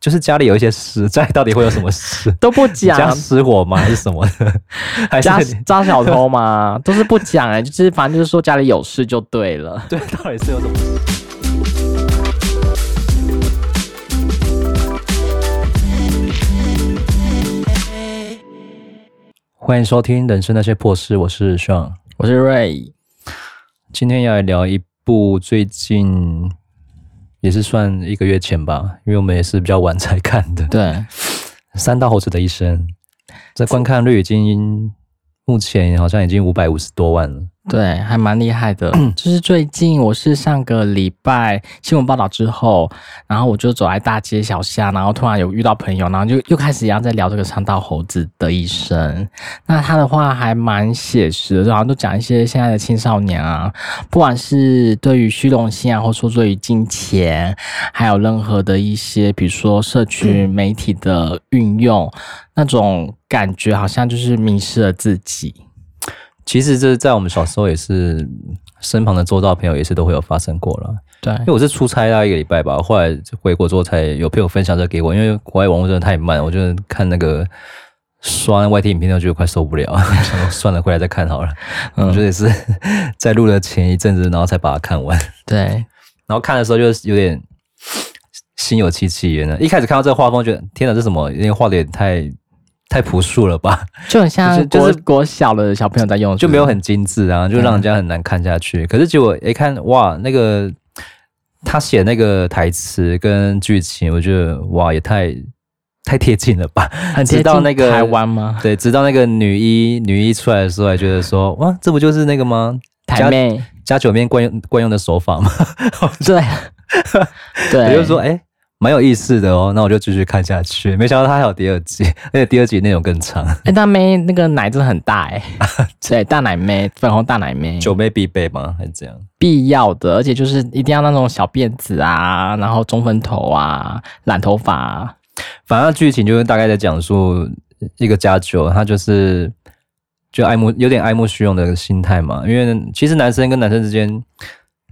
就是家里有一些事，家里到底会有什么事 都不讲，家失火吗？还是什么的？还是抓小偷吗？都是不讲哎、欸，就是反正就是说家里有事就对了。对，到底是有什么事？欢迎收听《人生那些破事》，我是 Sean，我是 Ray，今天要来聊一部最近。也是算一个月前吧，因为我们也是比较晚才看的。对，三大猴子的一生，这观看率已经目前好像已经五百五十多万了。对，还蛮厉害的。就是最近，我是上个礼拜新闻报道之后，然后我就走在大街小巷，然后突然有遇到朋友，然后就又开始一样在聊这个山道猴子的一生。那他的话还蛮写实的，就好像都讲一些现在的青少年啊，不管是对于虚荣心啊，或者说对于金钱，还有任何的一些，比如说社群媒体的运用，那种感觉好像就是迷失了自己。其实这在我们小时候也是，身旁的周遭朋友也是都会有发生过了。对，因为我是出差大概一个礼拜吧，后来回国之后才有朋友分享这给我，因为国外网络真的太慢，我就看那个刷外 T 影片都觉得快受不了，想 说算了，回来再看好了。嗯，我觉得也是在录的前一阵子，然后才把它看完。对，然后看的时候就是有点心有戚戚焉的。一开始看到这个画风，觉得天哪，这什么？因为画的也太……太朴素了吧，就很像国、就是、国小的小朋友在用，就没有很精致啊，就让人家很难看下去。嗯、可是结果一看，哇，那个他写那个台词跟剧情，我觉得哇，也太太贴近了吧，很贴近那个台湾吗？对，直到那个女一女一出来的时候，还觉得说，哇，这不就是那个吗？台妹加酒面惯用惯用的手法吗？对，对，也就是说，哎、欸。蛮有意思的哦，那我就继续看下去。没想到它还有第二集，而且第二集内容更长。哎、欸，大妹那个奶真的很大哎，对，大奶妹，粉红大奶妹，酒妹必备吗？还是这样？必要的，而且就是一定要那种小辫子啊，然后中分头啊，染头发、啊。反正剧情就是大概在讲述一个家酒，他就是就爱慕，有点爱慕虚荣的心态嘛。因为其实男生跟男生之间。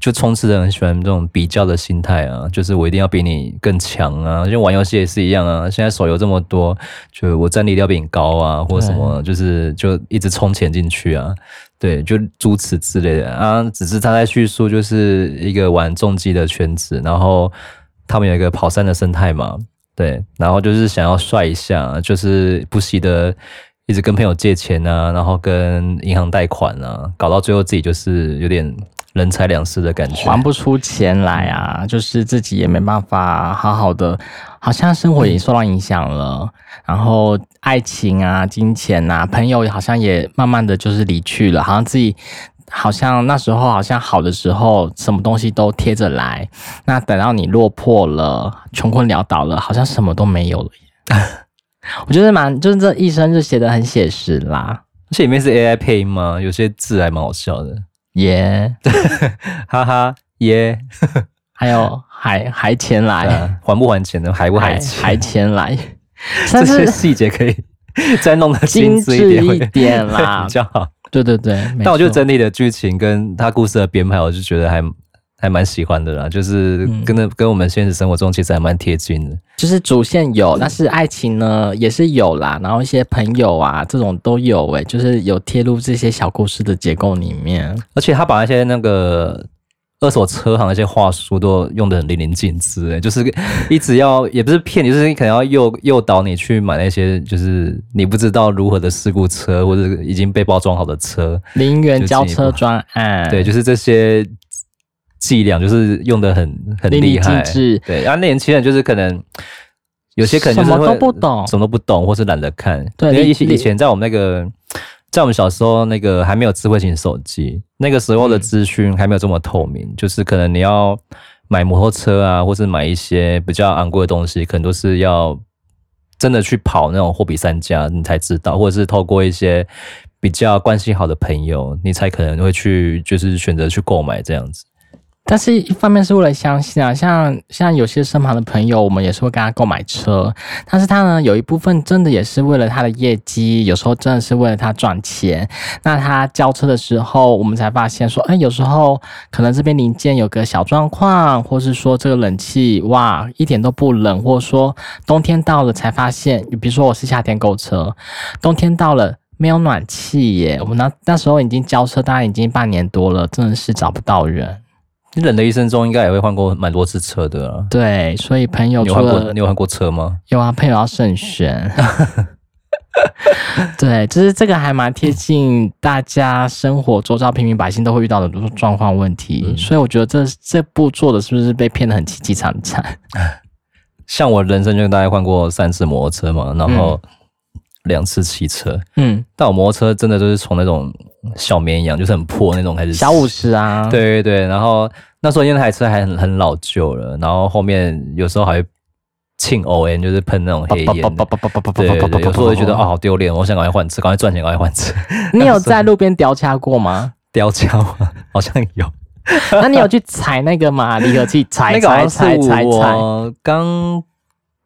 就充斥着很喜欢这种比较的心态啊，就是我一定要比你更强啊，就玩游戏也是一样啊。现在手游这么多，就我战力要比你高啊，或者什么，就是就一直充钱进去啊，对，就诸此之类的啊。只是他在叙述，就是一个玩重机的圈子，然后他们有一个跑山的生态嘛，对，然后就是想要帅一下，就是不惜的一直跟朋友借钱啊，然后跟银行贷款啊，搞到最后自己就是有点。人财两失的感觉，还不出钱来啊！就是自己也没办法好好的，好像生活也受到影响了。然后爱情啊、金钱啊、朋友好像也慢慢的就是离去了。好像自己好像那时候好像好的时候，什么东西都贴着来。那等到你落魄了、穷困潦倒了，好像什么都没有了。我觉得蛮，就是这一生就写的很写实啦。而且里面是 AI 配音吗？有些字还蛮好笑的。耶，对，哈哈，耶，还有还还钱来，还不还钱呢？还不还钱？还钱来，这些细节可以 再弄得精致一点，一点啦，比较好。对对对，但我觉得整体的剧情跟他故事的编排，我就觉得还。还蛮喜欢的啦，就是跟那跟我们现实生活中其实还蛮贴近的。就是主线有，但是爱情呢也是有啦，然后一些朋友啊这种都有诶，就是有贴入这些小故事的结构里面。而且他把那些那个二手车行那些话术都用的很淋漓尽致诶，就是一直要也不是骗你，就是你可能要诱诱导你去买那些就是你不知道如何的事故车或者已经被包装好的车。零元交车专案，对，就是这些。伎俩就是用的很很厉害，对，然后年轻人就是可能有些可能就是什么都不懂，什么都不懂，或是懒得看。对，因为以前以前在我们那个，在我们小时候那个还没有智慧型手机，那个时候的资讯还没有这么透明，嗯、就是可能你要买摩托车啊，或是买一些比较昂贵的东西，可能都是要真的去跑那种货比三家，你才知道，或者是透过一些比较关系好的朋友，你才可能会去就是选择去购买这样子。但是一方面是为了相信啊，像像有些身旁的朋友，我们也是会跟他购买车，但是他呢有一部分真的也是为了他的业绩，有时候真的是为了他赚钱。那他交车的时候，我们才发现说，哎，有时候可能这边零件有个小状况，或是说这个冷气哇一点都不冷，或者说冬天到了才发现，你比如说我是夏天购车，冬天到了没有暖气耶，我们那那时候已经交车，大概已经半年多了，真的是找不到人。你人的一生中应该也会换过蛮多次车的啊。对，所以朋友你有换过，你有换过车吗？有啊，朋友要慎选。对，就是这个还蛮贴近大家生活周遭平民百姓都会遇到的状况问题，嗯、所以我觉得这这部做的是不是被骗得很凄凄惨惨？像我人生就大概换过三次摩托车嘛，然后两次汽车。嗯，但我摩托车真的就是从那种。小绵羊就是很破那种，还是小五十啊？对对对，然后那时候因为那台车还很很老旧了，然后后面有时候还会庆 O N，就是喷那种黑烟。对对对，有时候会觉得啊好丢脸，我想赶快换车，赶快赚钱，赶快换车。你有在路边叼掐过吗？叼掐吗？好像有。那你有去踩那个吗？离合器踩踩踩踩踩。刚。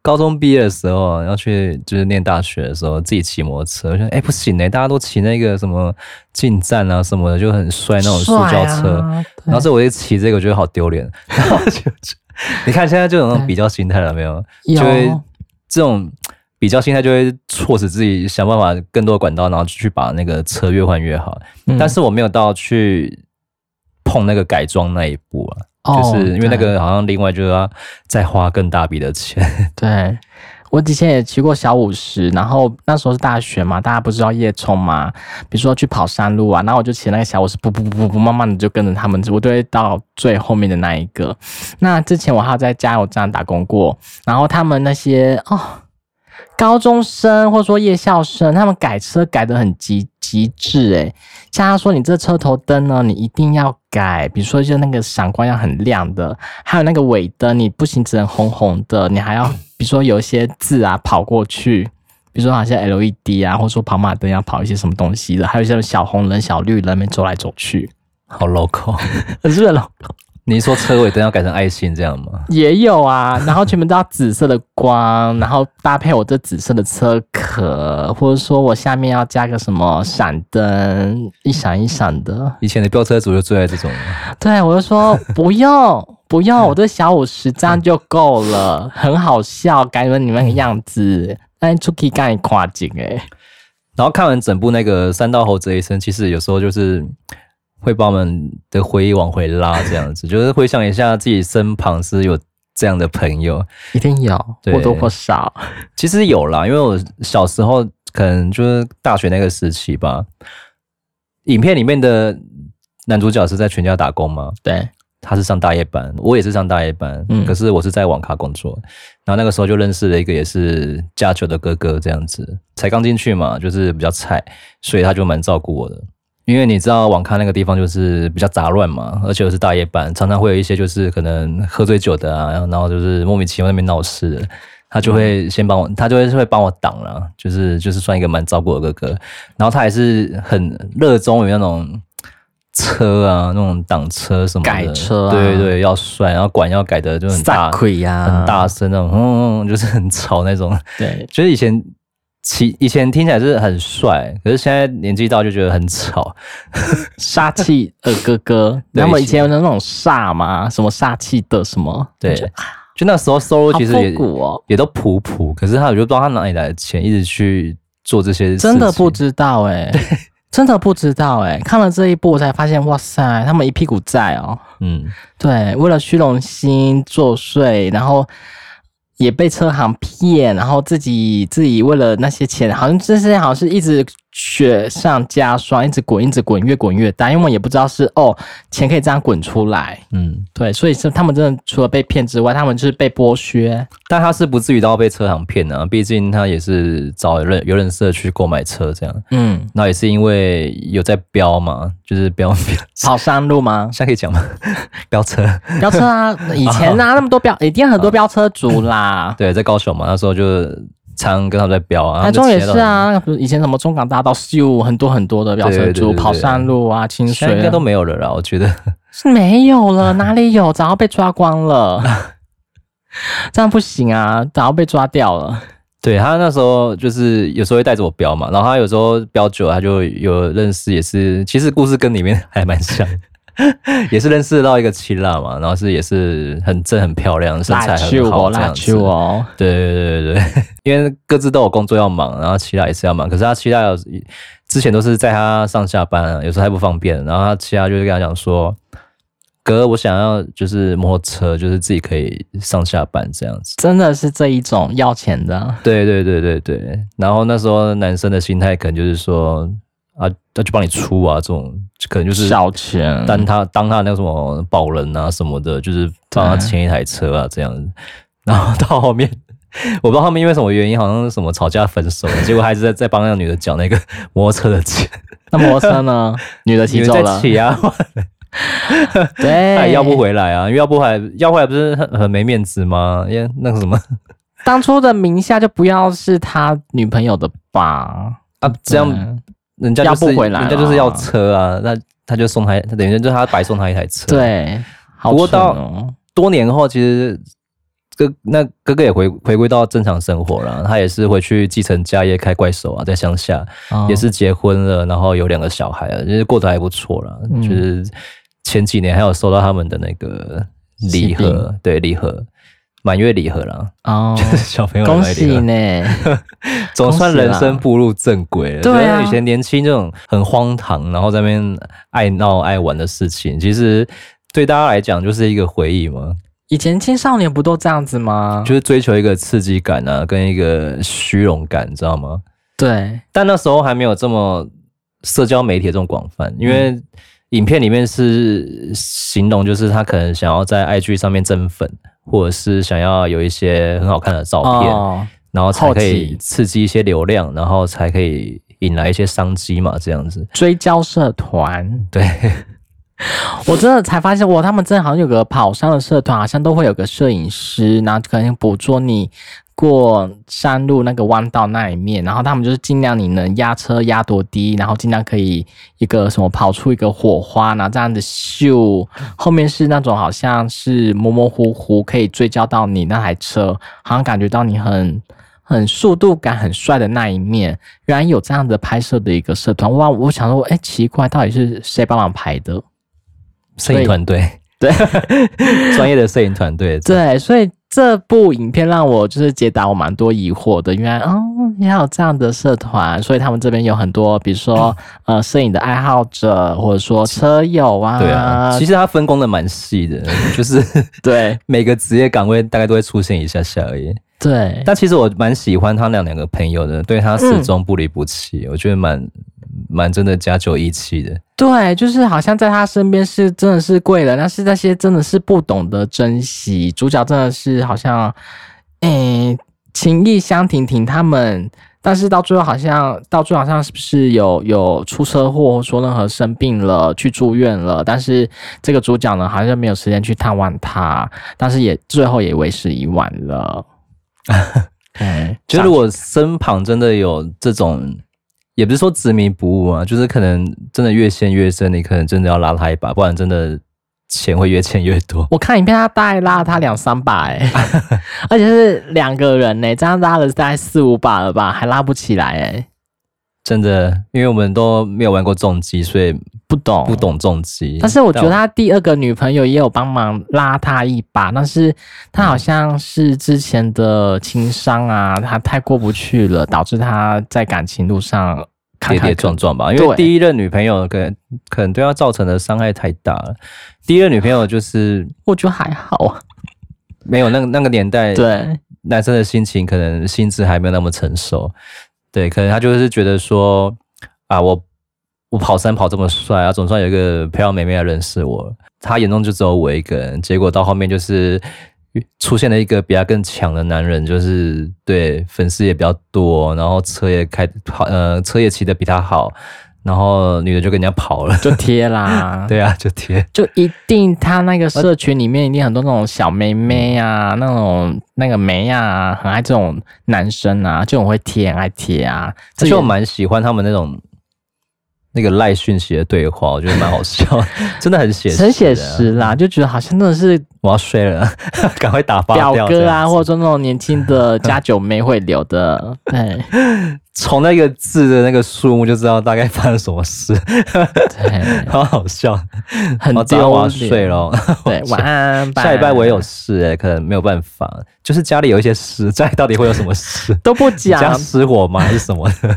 高中毕业的时候，要去就是念大学的时候，自己骑摩托车，我觉得哎、欸、不行哎、欸，大家都骑那个什么进站啊什么的，就很帅那种塑胶车，啊、然后这我一骑这个，我觉得好丢脸。然后就你看现在就有那种比较心态了没有？就会这种比较心态就会促使自己想办法更多管道，然后去把那个车越换越好。嗯、但是我没有到去碰那个改装那一步啊。就是因为那个好像另外就要再花更大笔的钱。对，我之前也骑过小五十，然后那时候是大学嘛，大家不是要夜冲嘛，比如说去跑山路啊，然后我就骑那个小五十，不不不不，慢慢的就跟着他们，我都会到最后面的那一个。那之前我还有在加油站打工过，然后他们那些哦。高中生或者说夜校生，他们改车改得很极极致诶，像他说，你这车头灯呢，你一定要改，比如说就那个闪光要很亮的，还有那个尾灯，你不行只能红红的，你还要比如说有一些字啊跑过去，比如说好像 LED 啊，或者说跑马灯要跑一些什么东西的，还有一些小红人、小绿人们走来走去，好 local，很是 local。你说车尾灯要改成爱心这样吗？也有啊，然后全部都要紫色的光，然后搭配我这紫色的车壳，或者说我下面要加个什么闪灯，一闪一闪的。以前的飙车族就最爱这种。对，我就说不用不用，我这小五十这样就够了，很好笑，改成你们那个样子，但出去干跨境诶。然后看完整部那个三道猴这一生，其实有时候就是。会把我们的回忆往回拉，这样子，就是回想一下自己身旁是有这样的朋友，一定有，或多或少。其实有啦，因为我小时候可能就是大学那个时期吧。影片里面的男主角是在全家打工嘛？对，他是上大夜班，我也是上大夜班，嗯，可是我是在网咖工作。然后那个时候就认识了一个也是家酒的哥哥，这样子，才刚进去嘛，就是比较菜，所以他就蛮照顾我的。因为你知道网咖那个地方就是比较杂乱嘛，而且又是大夜班，常常会有一些就是可能喝醉酒的啊，然后就是莫名其妙那边闹事的，他就会先帮我，他就会会帮我挡了，就是就是算一个蛮照顾的哥哥。然后他还是很热衷于那种车啊，那种挡车什么的，改车，啊，对对对，要帅，然后管要改的就很大，呀，很大声那种，嗯嗯，就是很吵那种。对，就是以前。其以前听起来是很帅，可是现在年纪大就觉得很吵。煞气的哥哥，那么以前有那种煞吗？什么煞气的什么？对，就那时候收入其实也、哦、也都普普，可是他我就不知道他哪里来的钱，一直去做这些事情。真的不知道哎、欸，真的不知道哎、欸，看了这一部我才发现，哇塞，他们一屁股债哦。嗯，对，为了虚荣心作祟，然后。也被车行骗，然后自己自己为了那些钱，好像这些好像是一直雪上加霜，一直滚，一直滚，越滚越大。因为我们也不知道是哦，钱可以这样滚出来。嗯，对，所以是他们真的除了被骗之外，他们就是被剥削。但他是不至于到被车行骗啊，毕竟他也是找人有人社去购买车这样。嗯，那也是因为有在飙嘛，就是飙飙 跑山路吗？现在可以讲吗？飙车，飙车啊！以前啊，那么多飙，一定很多飙车族啦。啊，对，在高雄嘛，那时候就常跟他们在飙啊。台中也是啊，以前什么中港大道，秀很多很多的飙车族跑山路啊、清水啊，应该都没有了啦。我觉得是没有了，哪里有？早要被抓光了，这样不行啊！早要被抓掉了。对，他那时候就是有时候会带着我飙嘛，然后他有时候飙久了，他就有认识，也是其实故事跟里面还蛮像，也是认识到一个七辣嘛，然后是也是很正很漂亮，身材很好这样子。哦，对对对对对，因为各自都有工作要忙，然后七辣也是要忙，可是他七辣之前都是在他上下班，有时候还不方便，然后他七辣就是跟他讲说。哥，我想要就是摩托车，就是自己可以上下班这样子。真的是这一种要钱的。对对对对对。然后那时候男生的心态可能就是说啊，他就帮你出啊，这种可能就是小钱，当他当他那个什么保人啊什么的，就是帮他签一台车啊这样子。然后到后面，我不知道他们因为什么原因，好像是什么吵架分手，结果还是在在帮那个女的缴那个摩托车的钱。那摩托车呢？女的骑走了。骑啊。对，他要不回来啊，因为要不回来，要回来不是很很没面子吗？因为那个什么，当初的名下就不要是他女朋友的吧？啊，这样人家、就是、不回来，人家就是要车啊，那他就送他，他等于就是他白送他一台车。对，好、哦。不过到多年后，其实哥那哥哥也回回归到正常生活了，他也是回去继承家业，开怪兽啊，在乡下、哦、也是结婚了，然后有两个小孩了，就是过得还不错了，嗯、就是。前几年还有收到他们的那个礼盒，对礼盒，满月礼盒啦。哦，就是小朋友的礼盒。恭喜呢，总算人生步入正轨了。对啊，以前年轻这种很荒唐，然后在那边爱闹爱玩的事情，其实对大家来讲就是一个回忆嘛。以前青少年不都这样子吗？就是追求一个刺激感啊，跟一个虚荣感，你知道吗？对，但那时候还没有这么社交媒体这种广泛，因为。嗯影片里面是形容，就是他可能想要在 IG 上面增粉，或者是想要有一些很好看的照片，哦、然后才可以刺激一些流量，然后才可以引来一些商机嘛，这样子。追焦社团，对，我真的才发现，哇，他们真的好像有个跑山的社团，好像都会有个摄影师，然后可能捕捉你。过山路那个弯道那一面，然后他们就是尽量你能压车压多低，然后尽量可以一个什么跑出一个火花，然后这样子秀，后面是那种好像是模模糊糊可以追焦到你那台车，好像感觉到你很很速度感很帅的那一面。原来有这样的拍摄的一个社团，哇！我想说，哎，奇怪，到底是谁帮忙拍的？摄影团队，对，专业的摄影团队，对，所以。这部影片让我就是解答我蛮多疑惑的，原来哦，也有这样的社团，所以他们这边有很多，比如说 呃，摄影的爱好者，或者说车友啊。对啊，其实他分工的蛮细的，就是对 每个职业岗位大概都会出现一下下而已。对，但其实我蛮喜欢他那两个朋友的，对他始终不离不弃，嗯、我觉得蛮。蛮真的家酒义气的，对，就是好像在他身边是真的是贵人，但是那些真的是不懂得珍惜。主角真的是好像，诶、欸，情义相挺挺他们，但是到最后好像到最后好像是不是有有出车祸，说任何生病了去住院了，但是这个主角呢好像没有时间去探望他，但是也最后也为时已晚了。对，就如果身旁真的有这种。也不是说执迷不悟啊，就是可能真的越陷越深，你可能真的要拉他一把，不然真的钱会越欠越多。我看影片，他大概拉了他两三把哎、欸，而且是两个人呢、欸，这样拉了大概四五把了吧，还拉不起来哎、欸。真的，因为我们都没有玩过重机，所以不懂不懂重机。但是我觉得他第二个女朋友也有帮忙拉他一把，但是他好像是之前的情商啊，他太过不去了，导致他在感情路上。跌跌撞撞吧，因为第一任女朋友可能可能对他造成的伤害太大了。第一任女朋友就是，我觉得还好啊，没有那个那个年代，对男生的心情可能心智还没有那么成熟，对，可能他就是觉得说啊，我我跑山跑这么帅啊，总算有一个漂亮妹妹来认识我，她眼中就只有我一个人，结果到后面就是。出现了一个比他更强的男人，就是对粉丝也比较多，然后车也开跑，呃，车也骑得比他好，然后女的就跟人家跑了，就贴啦，对啊，就贴，就一定他那个社群里面一定很多那种小妹妹啊，那种那个妹啊，很爱这种男生啊，这种会贴，很爱贴啊，这就我蛮喜欢他们那种那个赖讯息的对话，我觉得蛮好笑，真的很写实，很写实啦，就觉得好像真的是我要睡了，赶快打发掉表哥啊，或者说那种年轻的家酒妹会留的，对，从那个字的那个数目就知道大概发生什么事，对，好好笑，很丢脸。我要睡了，对，晚安，下礼拜我也有事哎、欸，可能没有办法，就是家里有一些事，家里到底会有什么事 都不讲，家失火吗？还是什么的？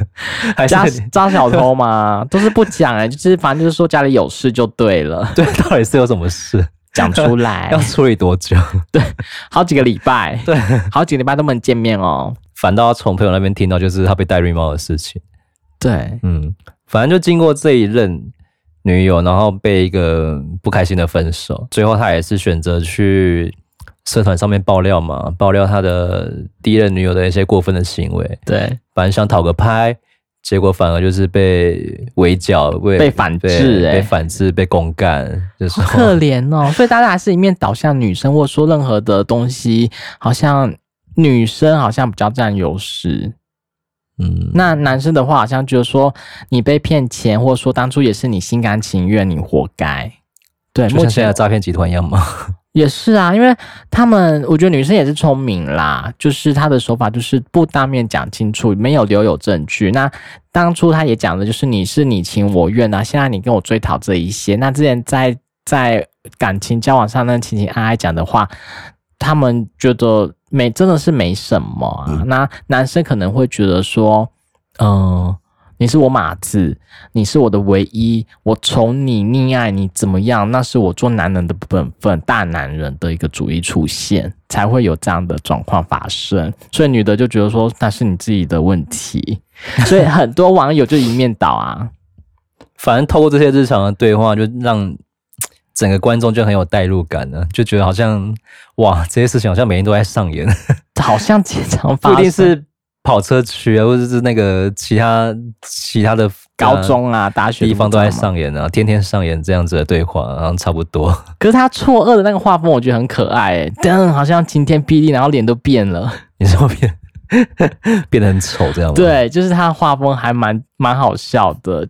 还是抓小偷吗？都是不讲哎、欸，就是反正就是说家里有事就对了。对，到底是有什么事？讲出来要处理多久？对，好几个礼拜，对，好几个礼拜都不能见面哦。反倒要从朋友那边听到，就是他被戴绿帽的事情。对，嗯，反正就经过这一任女友，然后被一个不开心的分手，最后他也是选择去社团上面爆料嘛，爆料他的第一任女友的一些过分的行为。对，反正想讨个拍。结果反而就是被围剿，被被反制、欸，被反制，被公干，就是可怜哦。所以大家还是一面倒向女生，或者说任何的东西，好像女生好像比较占优势。嗯，那男生的话，好像就是说你被骗钱，或者说当初也是你心甘情愿，你活该。对，就像现在诈骗集团一样吗？也是啊，因为他们，我觉得女生也是聪明啦，就是她的手法就是不当面讲清楚，没有留有证据。那当初她也讲的就是你是你情我愿啊，现在你跟我追讨这一些。那之前在在感情交往上那情情爱爱讲的话，他们觉得没真的是没什么啊。嗯、那男生可能会觉得说，嗯、呃。你是我马子，你是我的唯一，我宠你溺爱你怎么样？那是我做男人的本分，大男人的一个主义出现，才会有这样的状况发生。所以女的就觉得说那是你自己的问题，所以很多网友就一面倒啊。反正透过这些日常的对话，就让整个观众就很有代入感了，就觉得好像哇，这些事情好像每天都在上演，好像经常发生。不一定是。跑车区啊，或者是那个其他其他的高中啊、大学地方都在上演啊，天天上演这样子的对话，然后差不多。可是他错愕的那个画风，我觉得很可爱，噔，好像晴天霹雳，然后脸都变了。你说变 变得很丑这样吗？对，就是他画风还蛮蛮好笑的。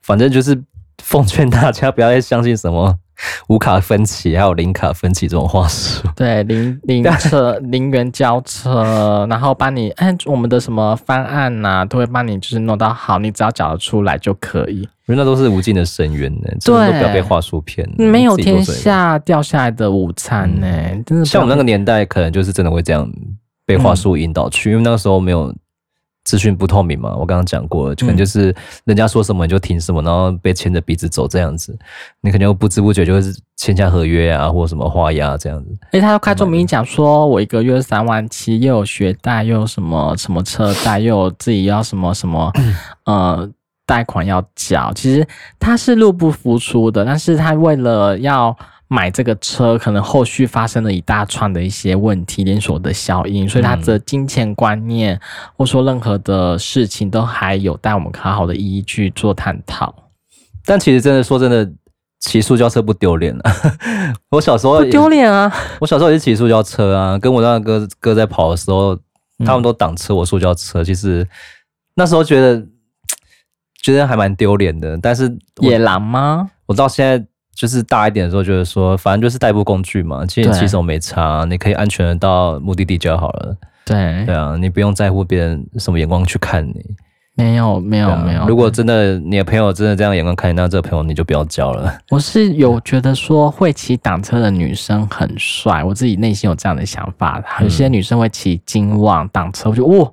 反正就是奉劝大家不要再相信什么。无卡分期，还有零卡分期这种话术，对，零零车 零元交车，然后帮你按我们的什么方案呐、啊，都会帮你就是弄到好，你只要缴得出来就可以。因为那都是无尽的深渊呢，对，都不要被话术骗。没有天下掉下来的午餐呢，嗯、真的。像我们那个年代，可能就是真的会这样被话术引导去，嗯、因为那个时候没有。资讯不透明嘛，我刚刚讲过，可能就是人家说什么你就听什么，然后被牵着鼻子走这样子，你肯定不知不觉就会签下合约啊，或什么花押这样子。诶，他要开宗明义讲说，我一个月三万七，又有学贷，又有什么什么车贷，又有自己要什么什么 呃贷款要缴，其实他是入不敷出的，但是他为了要。买这个车，可能后续发生了一大串的一些问题，连锁的效应，所以他的金钱观念，或说任何的事情，都还有待我们好好的一一去做探讨。但其实真的说真的，骑塑胶车不丢脸啊！我小时候不丢脸啊！我小时候也是骑塑胶车啊，跟我那个哥哥在跑的时候，他们都挡车，我塑胶车。其实那时候觉得 觉得还蛮丢脸的，但是野狼吗？我到现在。就是大一点的时候，就是说，反正就是代步工具嘛，其实骑手没差，你可以安全的到目的地就好了。对对啊，你不用在乎别人什么眼光去看你。没有没有没有。如果真的你的朋友真的这样眼光看你，那这个朋友你就不要交了。我是有觉得说会骑挡车的女生很帅，我自己内心有这样的想法。有些女生会骑金旺挡车，我觉得哇，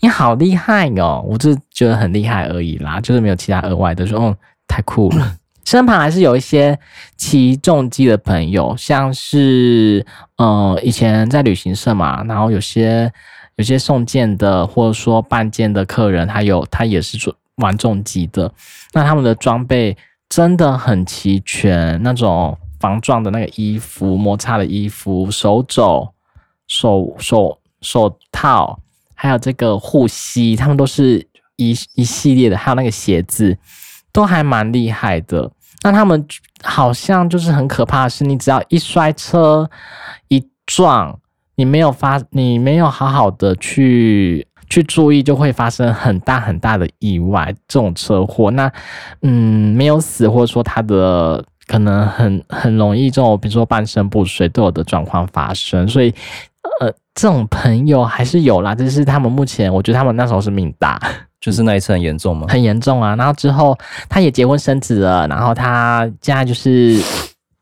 你好厉害哦！我就觉得很厉害而已啦，就是没有其他额外的说，哦，太酷了。身旁还是有一些骑重机的朋友，像是呃以前在旅行社嘛，然后有些有些送件的或者说办件的客人，他有他也是做玩重机的，那他们的装备真的很齐全，那种防撞的那个衣服、摩擦的衣服、手肘、手手手套，还有这个护膝，他们都是一一系列的，还有那个鞋子。都还蛮厉害的，那他们好像就是很可怕的是，你只要一摔车一撞，你没有发，你没有好好的去去注意，就会发生很大很大的意外。这种车祸，那嗯，没有死，或者说他的可能很很容易这种，比如说半身不遂都有的状况发生。所以，呃，这种朋友还是有啦，就是他们目前，我觉得他们那时候是命大，就是那一次很严重吗？很严重啊。然后之后他也结婚生子了，然后他现在就是。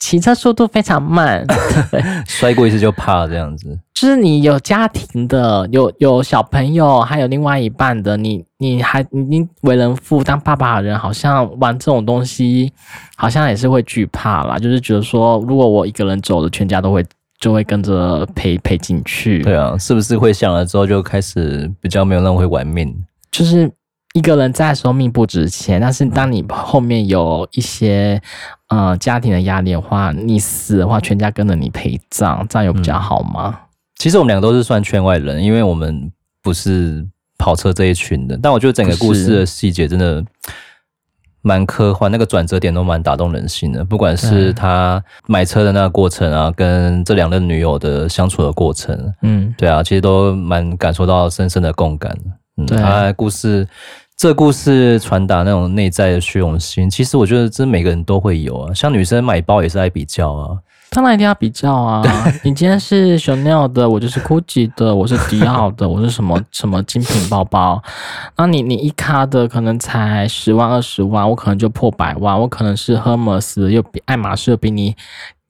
骑车速度非常慢，摔过一次就怕这样子。就是你有家庭的，有有小朋友，还有另外一半的，你你还你为人父当爸爸的人，好像玩这种东西，好像也是会惧怕啦。就是觉得说，如果我一个人走了，全家都会就会跟着陪陪进去。对啊，是不是会想了之后就开始比较没有那么会玩命？就是。一个人在的时候命不值钱，但是当你后面有一些呃家庭的压力的话，你死的话，全家跟着你陪葬，这样有比较好吗？嗯，其实我们两个都是算圈外人，因为我们不是跑车这一群的。但我觉得整个故事的细节真的蛮科幻，那个转折点都蛮打动人心的。不管是他买车的那个过程啊，跟这两任女友的相处的过程，嗯，对啊，其实都蛮感受到深深的共感。嗯，他故事。这故事传达那种内在的虚荣心，其实我觉得这每个人都会有啊。像女生买包也是爱比较啊，当然一定要比较啊。你今天是 Chanel 的，我就是 Gucci 的，我是迪奥的，我是什么什么精品包包。那你你一卡的可能才十万二十万，我可能就破百万。我可能是 Hermes 又比爱马仕又比你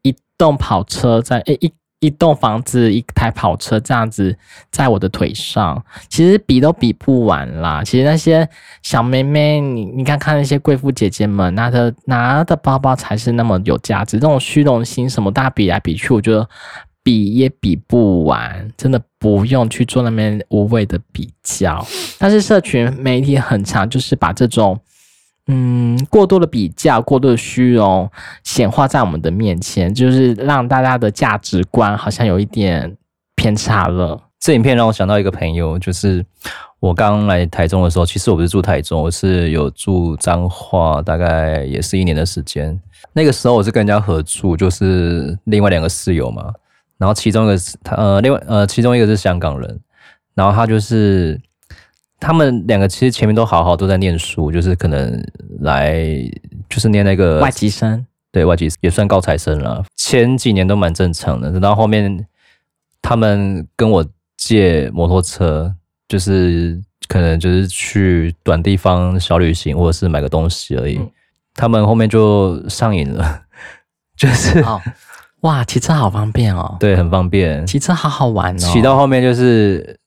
一栋跑车在诶一。一栋房子，一台跑车，这样子在我的腿上，其实比都比不完啦。其实那些小妹妹，你你看看那些贵妇姐姐们拿的拿的包包才是那么有价值。这种虚荣心什么，大家比来比去，我觉得比也比不完，真的不用去做那边无谓的比较。但是社群媒体很常，就是把这种。嗯，过多的比较，过多的虚荣显化在我们的面前，就是让大家的价值观好像有一点偏差了。这影片让我想到一个朋友，就是我刚来台中的时候，其实我不是住台中，我是有住彰化，大概也是一年的时间。那个时候我是跟人家合住，就是另外两个室友嘛，然后其中一个是他呃，另外呃，其中一个是香港人，然后他就是。他们两个其实前面都好好都在念书，就是可能来就是念那个外籍生，对，外籍也算高材生了。前几年都蛮正常的，等到后面他们跟我借摩托车，就是可能就是去短地方小旅行，或者是买个东西而已。嗯、他们后面就上瘾了，就是、哦、哇，骑车好方便哦，对，很方便，骑车好好玩哦。骑到后面就是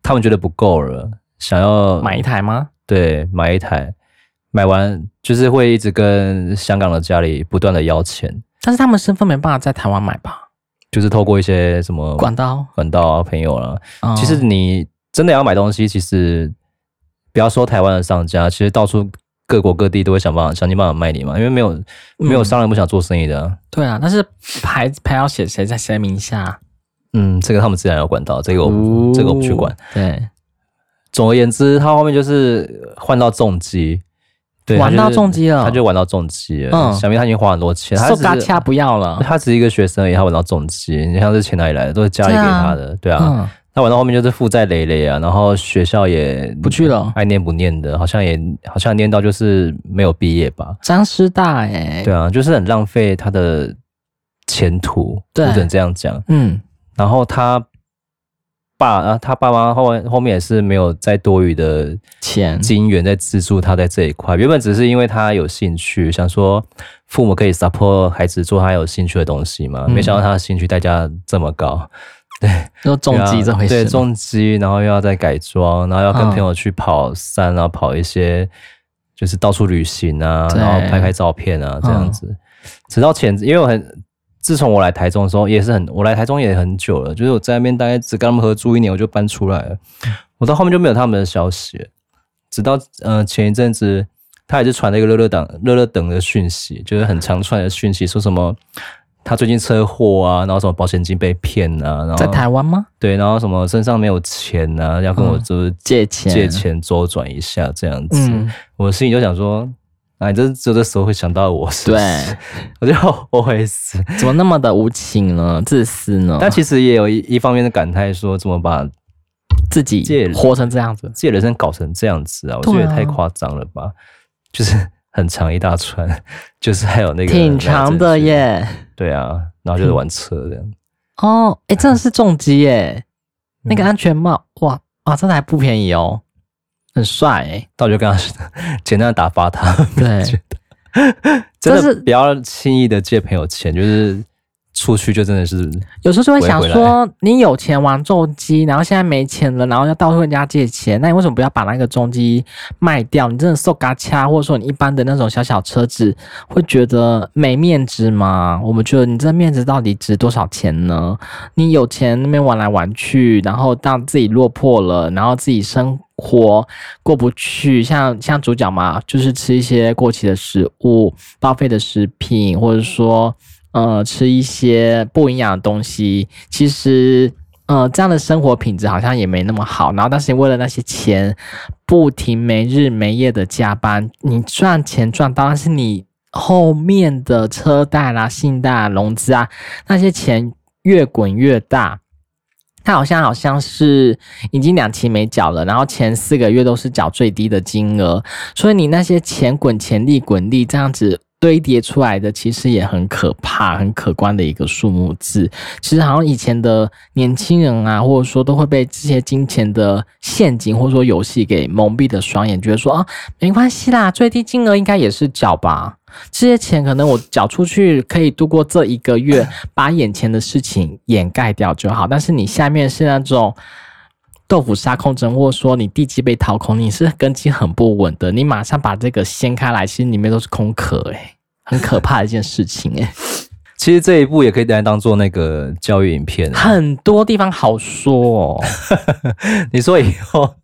他们觉得不够了。想要买一台吗？对，买一台，买完就是会一直跟香港的家里不断的要钱，但是他们身份没办法在台湾买吧？就是透过一些什么管道、管道啊、朋友啊。哦、其实你真的要买东西，其实不要说台湾的商家，其实到处各国各地都会想办法想尽办法卖你嘛，因为没有没有商人不想做生意的、啊嗯。对啊，但是牌牌要写谁在谁名下？嗯，这个他们自然有管道，这个我、哦、这个我不去管。对。总而言之，他后面就是换到重机，对，玩到重机了，他就玩到重机了。嗯，想必他已经花很多钱，他嘎掐不要了。他只是一个学生而已，他玩到重机，你像这钱哪里来的？都是家里给他的，对啊。嗯、他玩到后面就是负债累累啊，然后学校也不去了，爱念不念的，好像也好像念到就是没有毕业吧。张师大哎，对啊，就是很浪费他的前途，对，不准这样讲。嗯，然后他。爸啊，他爸妈后面后面也是没有再多余的钱金元在资助他在这一块。原本只是因为他有兴趣，想说父母可以 support 孩子做他有兴趣的东西嘛。没想到他的兴趣代价这么高，对，又重击这回事，对，重击，然后又要再改装，然后要跟朋友去跑山啊，跑一些就是到处旅行啊，然后拍拍照片啊这样子，直到钱，因为我很。自从我来台中的时候，也是很，我来台中也很久了，就是我在那边大概只跟他们合租一年，我就搬出来了。我到后面就没有他们的消息，直到呃前一阵子，他也是传了一个乐乐等乐乐等的讯息，就是很长串的讯息，说什么他最近车祸啊，然后什么保险金被骗啊，然后在台湾吗？对，然后什么身上没有钱啊，要跟我就是借钱借钱周转一下这样子，嗯、我心里就想说。哎，这这个时候会想到我是不是？对，我就我会死，怎么那么的无情呢？自私呢？但其实也有一一方面的感叹，说怎么把自己借活成这样子，自己人生搞成这样子啊，我觉得也太夸张了吧？就是很长一大串，就是还有那个挺长的耶。对啊，然后就是玩车这样。哦，哎，真的是重击耶！那个安全帽，哇哇，真的还不便宜哦，很帅哎。那我就跟他 简单的打发他，对，真的不要轻易的借朋友钱，就是。出去就真的是，有时候就会想说，你有钱玩重机，然后现在没钱了，然后要到处跟人家借钱，那你为什么不要把那个重机卖掉？你真的受嘎掐，或者说你一般的那种小小车子，会觉得没面子吗？我们觉得你这面子到底值多少钱呢？你有钱那边玩来玩去，然后当自己落魄了，然后自己生活过不去，像像主角嘛，就是吃一些过期的食物、报废的食品，或者说。呃，吃一些不营养的东西，其实，呃，这样的生活品质好像也没那么好。然后，但是你为了那些钱，不停没日没夜的加班，你赚钱赚到，但是你后面的车贷啦、信贷啊、融资啊，那些钱越滚越大。他好像好像是已经两期没缴了，然后前四个月都是缴最低的金额，所以你那些钱滚钱利滚利这样子。堆叠出来的其实也很可怕、很可观的一个数目字。其实好像以前的年轻人啊，或者说都会被这些金钱的陷阱或者说游戏给蒙蔽的双眼，觉得说啊，没关系啦，最低金额应该也是缴吧。这些钱可能我缴出去可以度过这一个月，把眼前的事情掩盖掉就好。但是你下面是那种。豆腐杀空针，或者说你地基被掏空，你是根基很不稳的。你马上把这个掀开来，其实里面都是空壳，哎，很可怕的一件事情，哎。其实这一部也可以来当做那个教育影片，很多地方好说哦。你说以后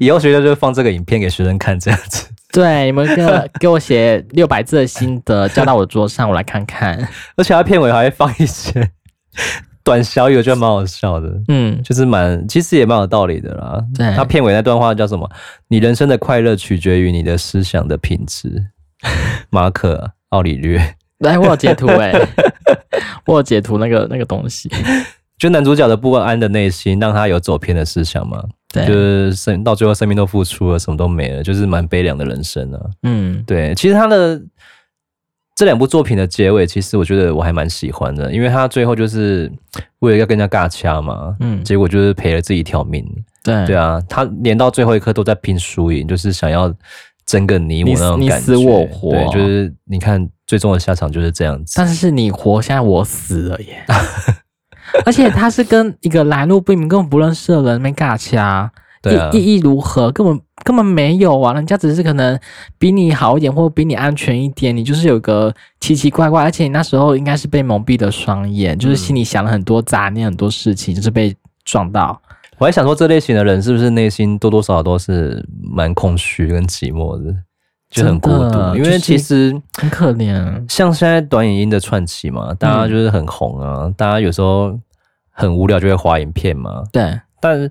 以后学校就放这个影片给学生看，这样子。对，你们给我给我写六百字的心得，交到我的桌上，我来看看。而且它片尾还会放一些。短小有，我觉得蛮好笑的，嗯，就是蛮，其实也蛮有道理的啦。对，他片尾那段话叫什么？你人生的快乐取决于你的思想的品质。马可奥里略，来，我有截图哎、欸，我有截图那个那个东西，就男主角的不安的内心，让他有走偏的思想嘛。对，就是生到最后生命都付出了，什么都没了，就是蛮悲凉的人生啊。嗯，对，其实他的。这两部作品的结尾，其实我觉得我还蛮喜欢的，因为他最后就是为了要跟人家尬掐嘛，嗯，结果就是赔了自己一条命。对对啊，他连到最后一刻都在拼输赢，就是想要争个你我那种感觉，你死我活。对，就是你看最终的下场就是这样子。但是你活，现在我死了耶！而且他是跟一个来路不明、根本不认识的人没尬掐。意、啊、意义如何？根本根本没有啊！人家只是可能比你好一点，或比你安全一点。你就是有个奇奇怪怪，而且你那时候应该是被蒙蔽的双眼，就是心里想了很多杂念，很多事情，就是被撞到。我还想说，这类型的人是不是内心多多少少都是蛮空虚跟寂寞的，就很孤独。因为其实很可怜。像现在短影音的串起嘛，大家就是很红啊，嗯、大家有时候很无聊就会滑影片嘛。对，但。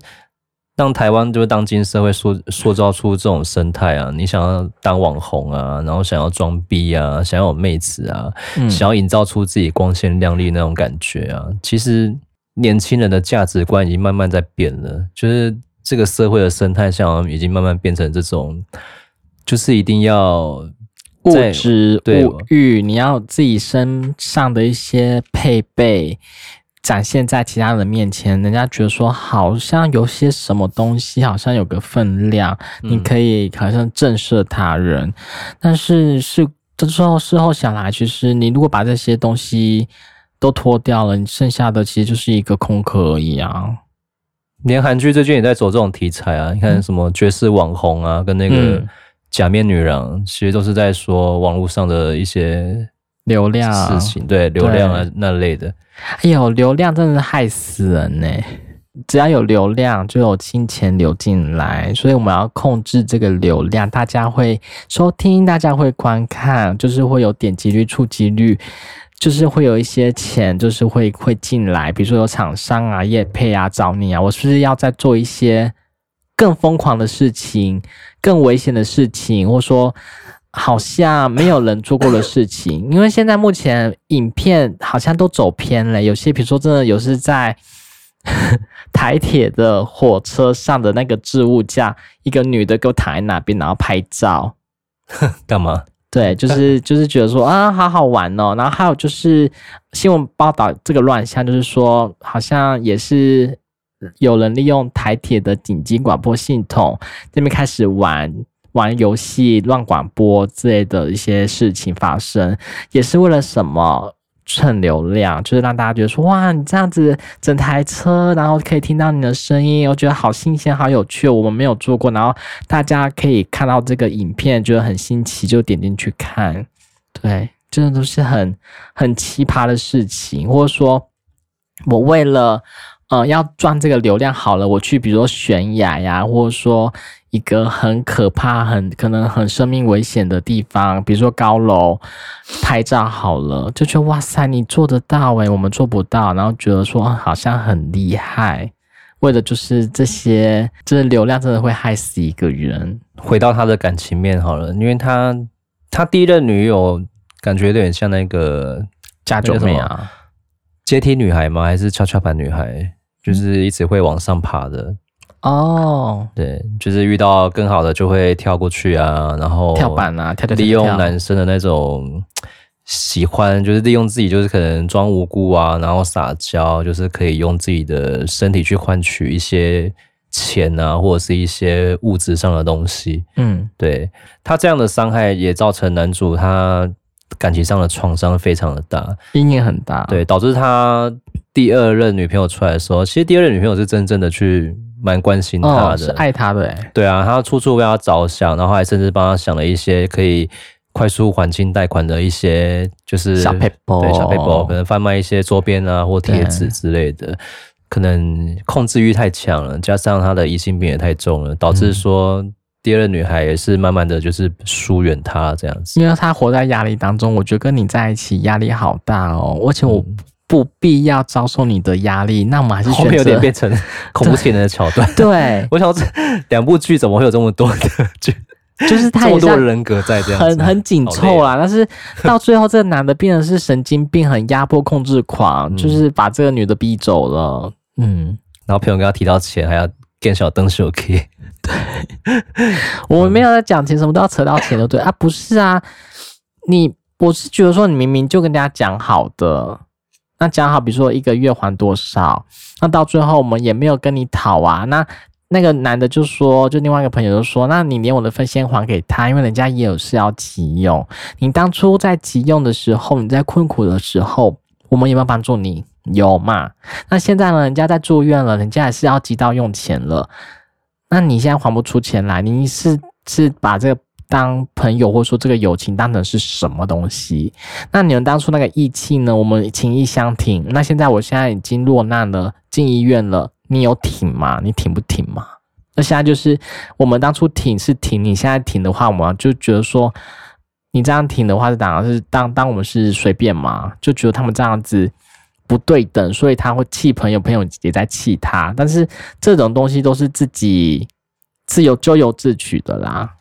让台湾就是当今社会塑塑造出这种生态啊，你想要当网红啊，然后想要装逼啊，想要有妹子啊，嗯、想要营造出自己光鲜亮丽那种感觉啊，其实年轻人的价值观已经慢慢在变了，就是这个社会的生态像已经慢慢变成这种，就是一定要物质物欲，你要自己身上的一些配备。展现在其他人面前，人家觉得说好像有些什么东西，好像有个分量，嗯、你可以好像震慑他人。但是是这时候事后想来，其实你如果把这些东西都脱掉了，你剩下的其实就是一个空壳而已啊。连韩剧最近也在走这种题材啊，你看什么绝世网红啊，跟那个假面女郎，其实都是在说网络上的一些。流量事情，对流量啊那类的，哎呦，流量真的是害死人呢！只要有流量，就有金钱流进来，所以我们要控制这个流量。大家会收听，大家会观看，就是会有点击率、触及率，就是会有一些钱，就是会会进来。比如说有厂商啊、业配啊找你啊，我是不是要再做一些更疯狂的事情、更危险的事情，或说？好像没有人做过的事情，因为现在目前影片好像都走偏了。有些比如说真的有是在 台铁的火车上的那个置物架，一个女的给我躺在那边，然后拍照，干嘛？对，就是 就是觉得说啊，好好玩哦。然后还有就是新闻报道这个乱象，就是说好像也是有人利用台铁的紧急广播系统这边开始玩玩游戏、乱广播之类的一些事情发生，也是为了什么？蹭流量，就是让大家觉得说，哇，你这样子整台车，然后可以听到你的声音，我觉得好新鲜、好有趣，我们没有做过，然后大家可以看到这个影片，觉得很新奇，就点进去看。对，真的都是很很奇葩的事情，或者说，我为了呃要赚这个流量好了，我去比如说悬崖呀，或者说。一个很可怕、很可能很生命危险的地方，比如说高楼拍照好了，就觉得哇塞，你做得到诶，我们做不到，然后觉得说好像很厉害，为的就是这些，这流量真的会害死一个人。回到他的感情面好了，因为他他第一任女友感觉有点像那个加九妹啊，阶梯女孩吗？还是跷跷板女孩？就是一直会往上爬的。哦，oh, 对，就是遇到更好的就会跳过去啊，然后跳板啊，跳跳跳，利用男生的那种喜欢，就是利用自己，就是可能装无辜啊，然后撒娇，就是可以用自己的身体去换取一些钱啊，或者是一些物质上的东西。嗯，对，他这样的伤害也造成男主他感情上的创伤非常的大，阴影很大，对，导致他第二任女朋友出来的时候，其实第二任女朋友是真正的去。蛮关心他的，哦、是爱他的哎，对啊，他处处为他着想，然后还甚至帮他想了一些可以快速还清贷款的一些，就是小撇步，对小撇步，可能贩卖一些周边啊或贴纸之类的，可能控制欲太强了，加上他的疑心病也太重了，导致说第二个女孩也是慢慢的就是疏远他这样子，因为他活在压力当中，我觉得跟你在一起压力好大哦，而且我。嗯不必要遭受你的压力，那我们还是选择后面有点变成 恐怖情人的桥段。对，我想这两部剧怎么会有这么多的剧？就是他这么多的人格在这样，很很紧凑啦。但是到最后，这个男的变成是神经病，很压迫控制狂，嗯、就是把这个女的逼走了。嗯，然后朋友跟他提到钱，还要更小灯是 OK。对，我们没有在讲钱，什么都要扯到钱，就对啊？不是啊，你我是觉得说，你明明就跟大家讲好的。那讲好，比如说一个月还多少，那到最后我们也没有跟你讨啊。那那个男的就说，就另外一个朋友就说，那你连我的份先还给他，因为人家也有事要急用。你当初在急用的时候，你在困苦的时候，我们有没有帮助你？有嘛？那现在呢，人家在住院了，人家还是要急到用钱了。那你现在还不出钱来，你是是把这个。当朋友，或者说这个友情当成是什么东西？那你们当初那个义气呢？我们情义相挺。那现在我现在已经落难了，进医院了，你有挺吗？你挺不挺吗？那现在就是我们当初挺是挺，你现在挺的话，我们就觉得说你这样挺的话是当然是当当我们是随便嘛？就觉得他们这样子不对等，所以他会气朋友，朋友也在气他。但是这种东西都是自己自由咎由自取的啦。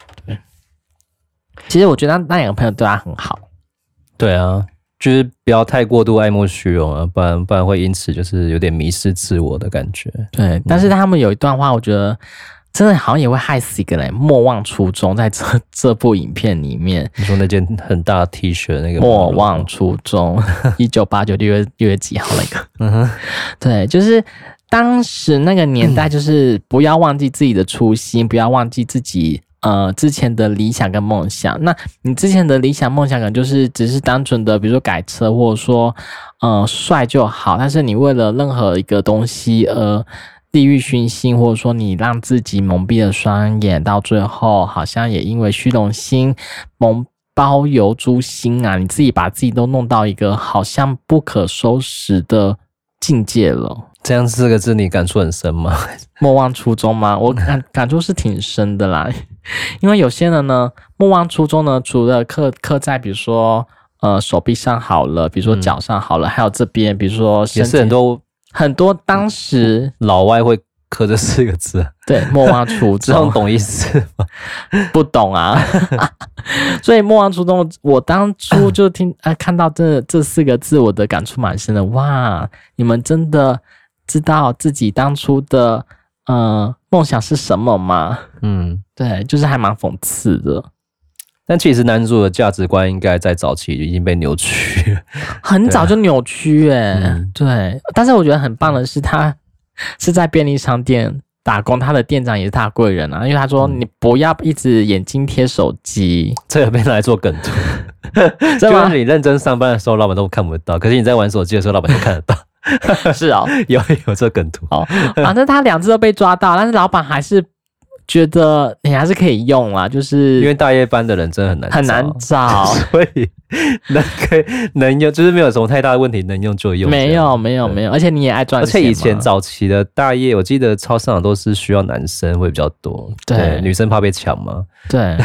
其实我觉得那两个朋友对他很好，对啊，就是不要太过度爱慕虚荣啊，不然不然会因此就是有点迷失自我的感觉。对，但是他们有一段话，我觉得真的好像也会害死一个人。莫忘初衷，在这 这部影片里面，你说那件很大的 T 恤那个莫忘初衷，一九八九六月六月几号那个？嗯哼，对，就是当时那个年代，就是不要忘记自己的初心，不要忘记自己。呃，之前的理想跟梦想，那你之前的理想梦想可能就是只是单纯的，比如说改车，或者说，呃，帅就好。但是你为了任何一个东西而地狱熏心，或者说你让自己蒙蔽了双眼，到最后好像也因为虚荣心蒙包邮诛心啊，你自己把自己都弄到一个好像不可收拾的境界了。这样四个字你感触很深吗？莫忘初衷吗？我感 感触是挺深的啦，因为有些人呢，莫忘初衷呢，除了刻刻在比如说呃手臂上好了，比如说脚上好了，嗯、还有这边，比如说也是很多很多当时老外会刻这四个字，对，莫忘初衷，懂意思吗？不懂啊，所以莫忘初衷，我当初就听啊看到这这四个字，我的感触蛮深的。哇，你们真的。知道自己当初的呃梦想是什么吗？嗯，对，就是还蛮讽刺的。但其实男主的价值观应该在早期就已经被扭曲了，很早就扭曲哎、欸嗯。对，但是我觉得很棒的是，他是在便利商店打工，他的店长也是他的贵人啊，因为他说你不要一直眼睛贴手机，这个被拿来做梗图。就是你认真上班的时候，老板都看不到；可是你在玩手机的时候，老板就看得到。是哦，有有这梗图。哦，反正他两次都被抓到，但是老板还是。觉得你还是可以用啊，就是因为大夜班的人真的很难很难找，所以能可以能用，就是没有什么太大的问题，能用就用。没有没有没有，而且你也爱赚钱。而且以前早期的大夜，我记得超市场都是需要男生会比较多，对，对女生怕被抢嘛。对，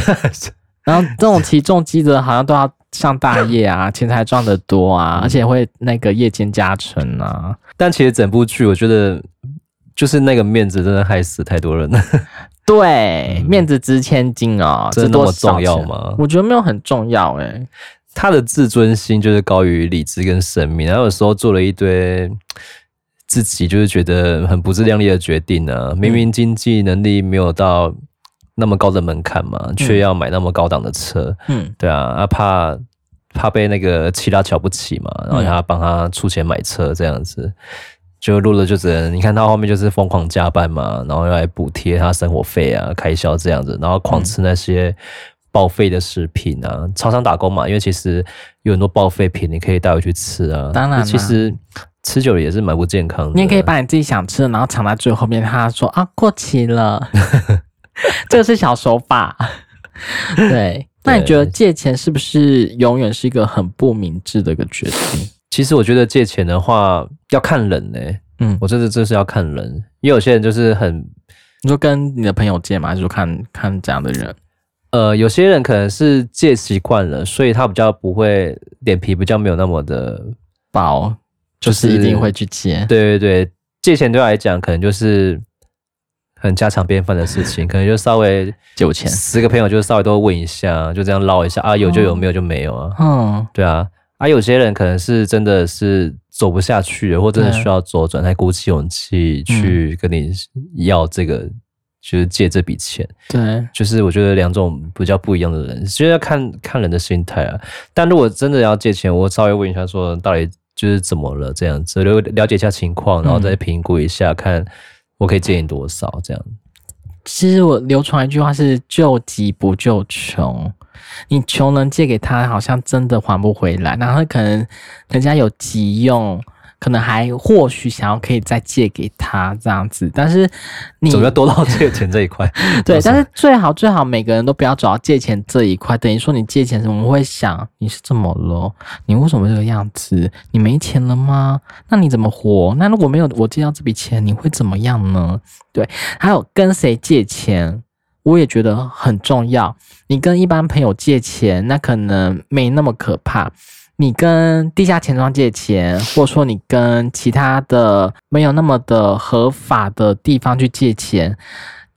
然后这种骑重机的，好像都要上大夜啊，钱财赚得多啊，而且会那个夜间加成啊。但其实整部剧，我觉得就是那个面子真的害死太多人了。对，面子值千金啊、哦，真的那么重要吗？我觉得没有很重要诶。他的自尊心就是高于理智跟生命，然后有时候做了一堆自己就是觉得很不自量力的决定呢、啊。明明经济能力没有到那么高的门槛嘛，却、嗯、要买那么高档的车。嗯，对啊，啊怕怕被那个其他瞧不起嘛，然后他帮他出钱买车这样子。就录了，就只能你看他后面就是疯狂加班嘛，然后又来补贴他生活费啊、开销这样子，然后狂吃那些报废的食品啊。嗯、超商打工嘛，因为其实有很多报废品，你可以带回去吃啊。当然，其实吃久了也是蛮不健康的。你也可以把你自己想吃的，然后藏在最后面。他说啊，过期了，这个是小手法。对，那你觉得借钱是不是永远是一个很不明智的一个决定？其实我觉得借钱的话要看人呢、欸，嗯，我真的真是要看人，因为有些人就是很，你说跟你的朋友借嘛，就是看看这样的人？呃，有些人可能是借习惯了，所以他比较不会脸皮比较没有那么的薄，就是一定会去借。对对对，借钱对我来讲可能就是很家常便饭的事情，可能就稍微借我钱，十个朋友就稍微都问一下，就这样捞一下啊，有就有，没有就没有啊。嗯，对啊。而、啊、有些人可能是真的是走不下去了，或真的需要左转，才鼓起勇气去跟你要这个，嗯、就是借这笔钱。对，就是我觉得两种比较不一样的人，其实要看看人的心态啊。但如果真的要借钱，我稍微问一下，说到底就是怎么了这样子，了了解一下情况，然后再评估一下，看我可以借你多少这样。其实我流传一句话是“救急不救穷”。你穷人借给他，好像真的还不回来。然后可能人家有急用，可能还或许想要可以再借给他这样子。但是你总要多到借钱这一块。对，但是最好最好每个人都不要走到借钱这一块。等于说你借钱时，我们会想你是怎么了？你为什么这个样子？你没钱了吗？那你怎么活？那如果没有我借到这笔钱，你会怎么样呢？对，还有跟谁借钱？我也觉得很重要。你跟一般朋友借钱，那可能没那么可怕。你跟地下钱庄借钱，或者说你跟其他的没有那么的合法的地方去借钱，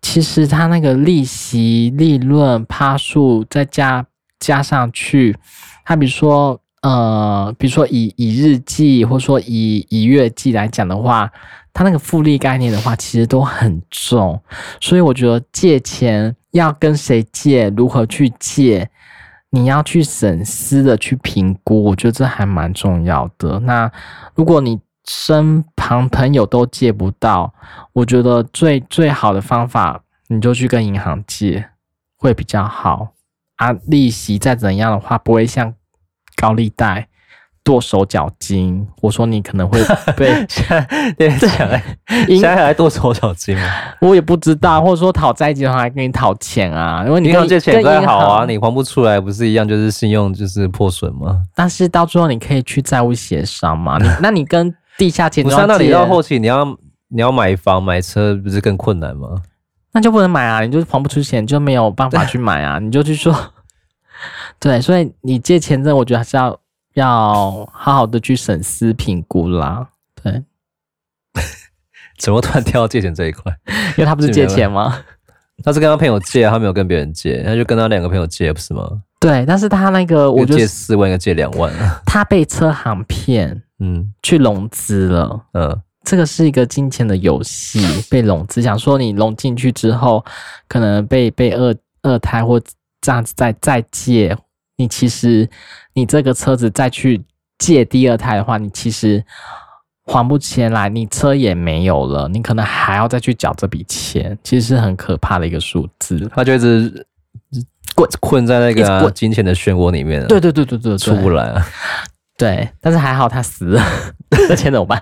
其实他那个利息、利润、趴数再加加上去，他比如说呃，比如说以以日计，或者说以以月计来讲的话。他那个复利概念的话，其实都很重，所以我觉得借钱要跟谁借，如何去借，你要去审思的去评估，我觉得这还蛮重要的。那如果你身旁朋友都借不到，我觉得最最好的方法，你就去跟银行借，会比较好啊。利息再怎样的话，不会像高利贷。剁手脚筋，我说你可能会 被现在对讲，现在还剁手脚筋吗？我也不知道，或者说讨债集团还跟你讨钱啊？因为你跟借钱不太好啊，你还不出来，不是一样就是信用就是破损吗？但是到最后你可以去债务协商嘛？你 那你跟地下钱庄，那你到后期你要你要买房买车，不是更困难吗？那就不能买啊，你就还不出钱，就没有办法去买啊，你就去说对，所以你借钱这，我觉得还是要。要好好的去审视评估啦，对。怎么突然跳到借钱这一块？因为他不是借钱吗？他是跟他朋友借，他没有跟别人借，他就跟他两个朋友借，不是吗？对，但是他那个我就借四万，一个借两万，他被车行骗，嗯，去融资了，嗯，这个是一个金钱的游戏，被笼子想说你融进去之后，可能被被二二胎或这样子再再借，你其实你这个车子再去借第二胎的话，你其实还不起来，你车也没有了，你可能还要再去缴这笔钱，其实是很可怕的一个数字。他就一直困困在那个金钱的漩涡里面，对对对对对，出不来啊。对，但是还好他死了，这钱怎么办？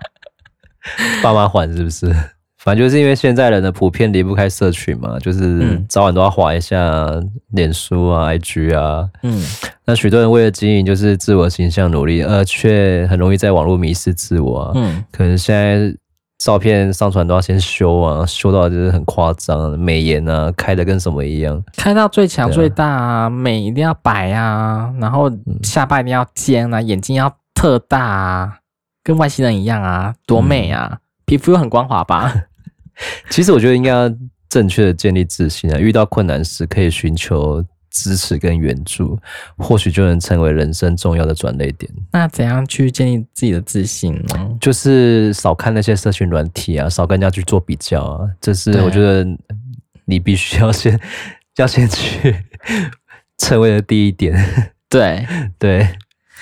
爸妈还是不是？反正就是因为现在人的普遍离不开社群嘛，就是早晚都要划一下脸书啊、IG 啊。嗯，那许多人为了经营就是自我形象努力，而却很容易在网络迷失自我啊。嗯，可能现在照片上传都要先修啊，修到就是很夸张，美颜啊开的跟什么一样，开到最强最大啊，美一定要白啊，然后下巴一定要尖啊，眼睛要特大啊。跟外星人一样啊，多美啊！嗯、皮肤又很光滑吧？其实我觉得应该要正确的建立自信啊，遇到困难时可以寻求支持跟援助，或许就能成为人生重要的转捩点。那怎样去建立自己的自信呢？就是少看那些社群软体啊，少跟人家去做比较啊。这是我觉得你必须要先 要先去成为的第一点。对 对。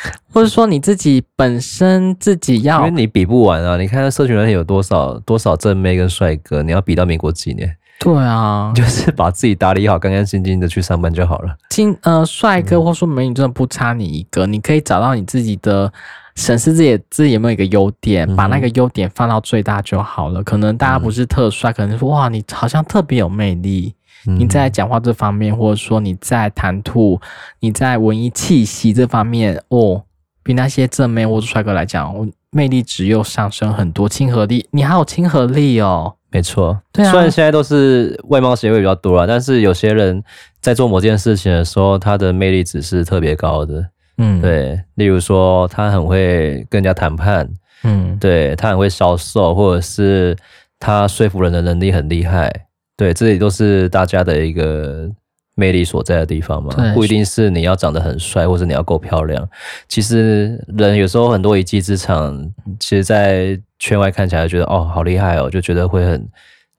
或者说你自己本身自己要，因为你比不完啊！你看社群里面有多少多少正妹跟帅哥，你要比到民国几年？对啊，就是把自己打理好，干干净净的去上班就好了。今呃，帅哥或说美女真的不差你一个，嗯、你可以找到你自己的，审视自己自己有没有一个优点，把那个优点放到最大就好了。可能大家不是特帅，可能说哇，你好像特别有魅力。你在讲话这方面，或者说你在谈吐、你在文艺气息这方面，哦，比那些正面或者帅哥来讲，我魅力值又上升很多，亲和力，你还有亲和力哦。没错，对啊。虽然现在都是外貌协会比较多了，但是有些人在做某件事情的时候，他的魅力值是特别高的。嗯，对。例如说，他很会跟人家谈判，嗯，对，他很会销售，或者是他说服人的能力很厉害。对，这里都是大家的一个魅力所在的地方嘛，不一定是你要长得很帅，或者你要够漂亮。其实人有时候很多一技之长，其实，在圈外看起来觉得哦，好厉害哦，就觉得会很，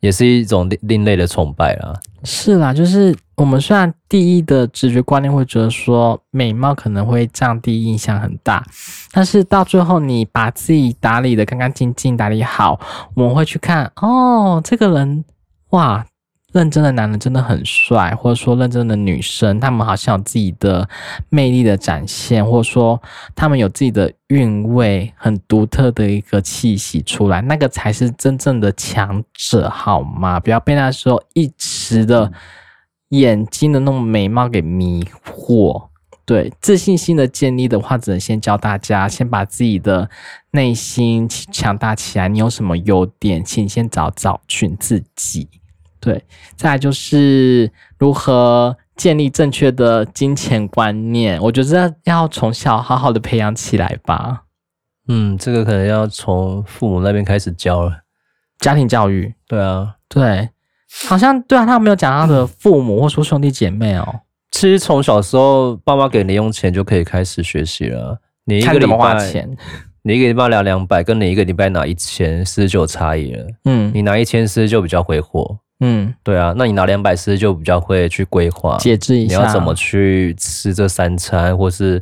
也是一种另另类的崇拜啦。是啦，就是我们虽然第一的直觉观念会觉得说美貌可能会降低印象很大，但是到最后你把自己打理的干干净净，打理好，我们会去看哦，这个人哇。认真的男人真的很帅，或者说认真的女生，他们好像有自己的魅力的展现，或者说他们有自己的韵味，很独特的一个气息出来，那个才是真正的强者，好吗？不要被那时候一时的眼睛的那种美貌给迷惑。对，自信心的建立的话，只能先教大家，先把自己的内心强大起来。你有什么优点，请先找找寻自己。对，再来就是如何建立正确的金钱观念，我觉得要从小好好的培养起来吧。嗯，这个可能要从父母那边开始教了，家庭教育。对啊，对，好像对啊，他没有讲他的父母或说兄弟姐妹哦。其实从小时候，爸妈给零用钱就可以开始学习了。你一个礼拜花钱，你一个礼拜拿两百，跟你一个礼拜拿一千，是不是就有差异了？嗯，你拿一千，是不是就比较挥霍？嗯，对啊，那你拿两百四就比较会去规划，节制一下，你要怎么去吃这三餐，或是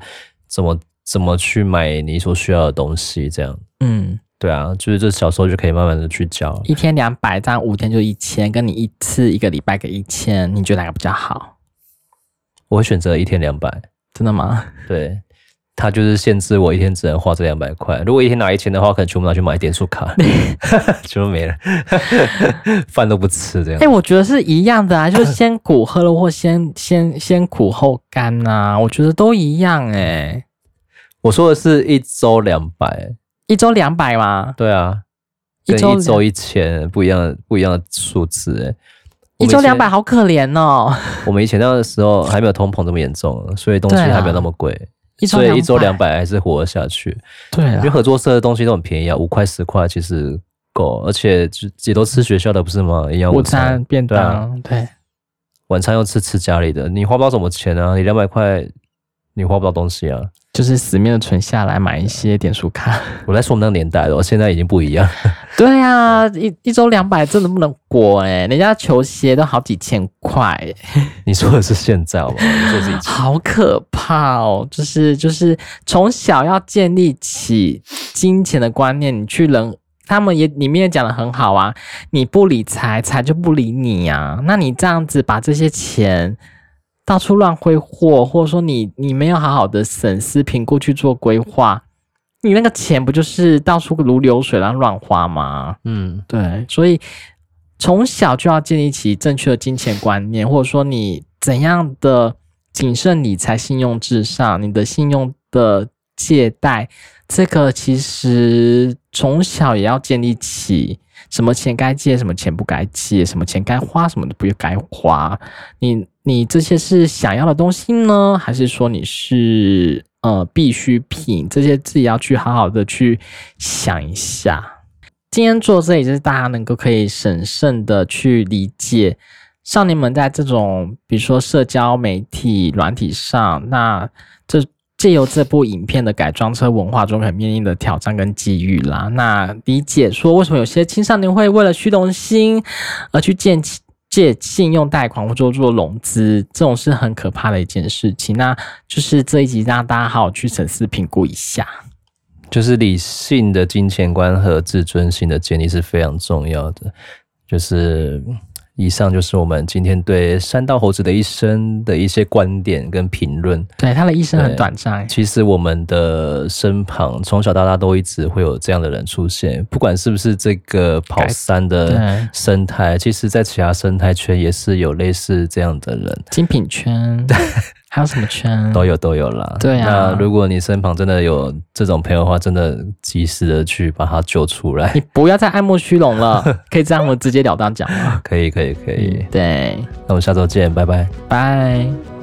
怎么怎么去买你所需要的东西，这样。嗯，对啊，就是这小时候就可以慢慢的去教。一天两百，这样五天就一千，跟你一次一个礼拜给一千，你觉得哪个比较好？我会选择一天两百。真的吗？对。他就是限制我一天只能花这两百块，如果一天拿一千的话，可能全部拿去买点数卡，全部没了，饭都不吃这样。哎、欸，我觉得是一样的啊，就是先苦喝了或先 先先苦后甘呐、啊，我觉得都一样哎、欸。我说的是一周两百，一周两百吗？对啊，一周一周一千，不一样的不一样的数字哎。一周两百好可怜哦。我们以前那个时候还没有通膨这么严重，所以东西还没有那么贵。所以一周两百还是活得下去，对啊，因为合作社的东西都很便宜啊，五块十块其实够，而且也都吃学校的不是吗？一样午餐、便当，对啊，对，晚餐又吃吃家里的，你花不到什么钱啊，你两百块你花不到东西啊，就是死命的存下来买一些点数卡。我在说我们那个年代了，现在已经不一样。对啊，一一周两百真的不能过哎，人家球鞋都好几千块。你说的是现在好吗？你说是好可怕哦！就是就是从小要建立起金钱的观念，你去人他们也里面也讲的很好啊，你不理财，财就不理你啊。那你这样子把这些钱。到处乱挥霍，或者说你你没有好好的审视评估去做规划，你那个钱不就是到处如流水然后乱花吗？嗯，对，所以从小就要建立起正确的金钱观念，或者说你怎样的谨慎理财、信用至上，你的信用的借贷，这个其实从小也要建立起。什么钱该借，什么钱不该借，什么钱该花，什么的不该花。你你这些是想要的东西呢，还是说你是呃必需品？这些自己要去好好的去想一下。今天做这里就是大家能够可以审慎的去理解少年们在这种比如说社交媒体软体上，那这。借由这部影片的改装车文化中可面临的挑战跟机遇啦，那理解说为什么有些青少年会为了虚荣心而去借借信用贷款或者做融资，这种是很可怕的一件事情。那就是这一集让大家好好去审视评估一下，就是理性的金钱观和自尊心的建立是非常重要的，就是。以上就是我们今天对山道猴子的一生的一些观点跟评论。对，他的一生很短暂。其实我们的身旁从小到大都一直会有这样的人出现，不管是不是这个跑山的生态，其实在其他生态圈也是有类似这样的人。精品圈。还有什么圈？都有都有啦。对啊，那如果你身旁真的有这种朋友的话，真的及时的去把他救出来。你不要再爱慕虚荣了，可以这样我直截了当讲吗？可以可以可以可以。对，那我们下周见，拜拜，拜。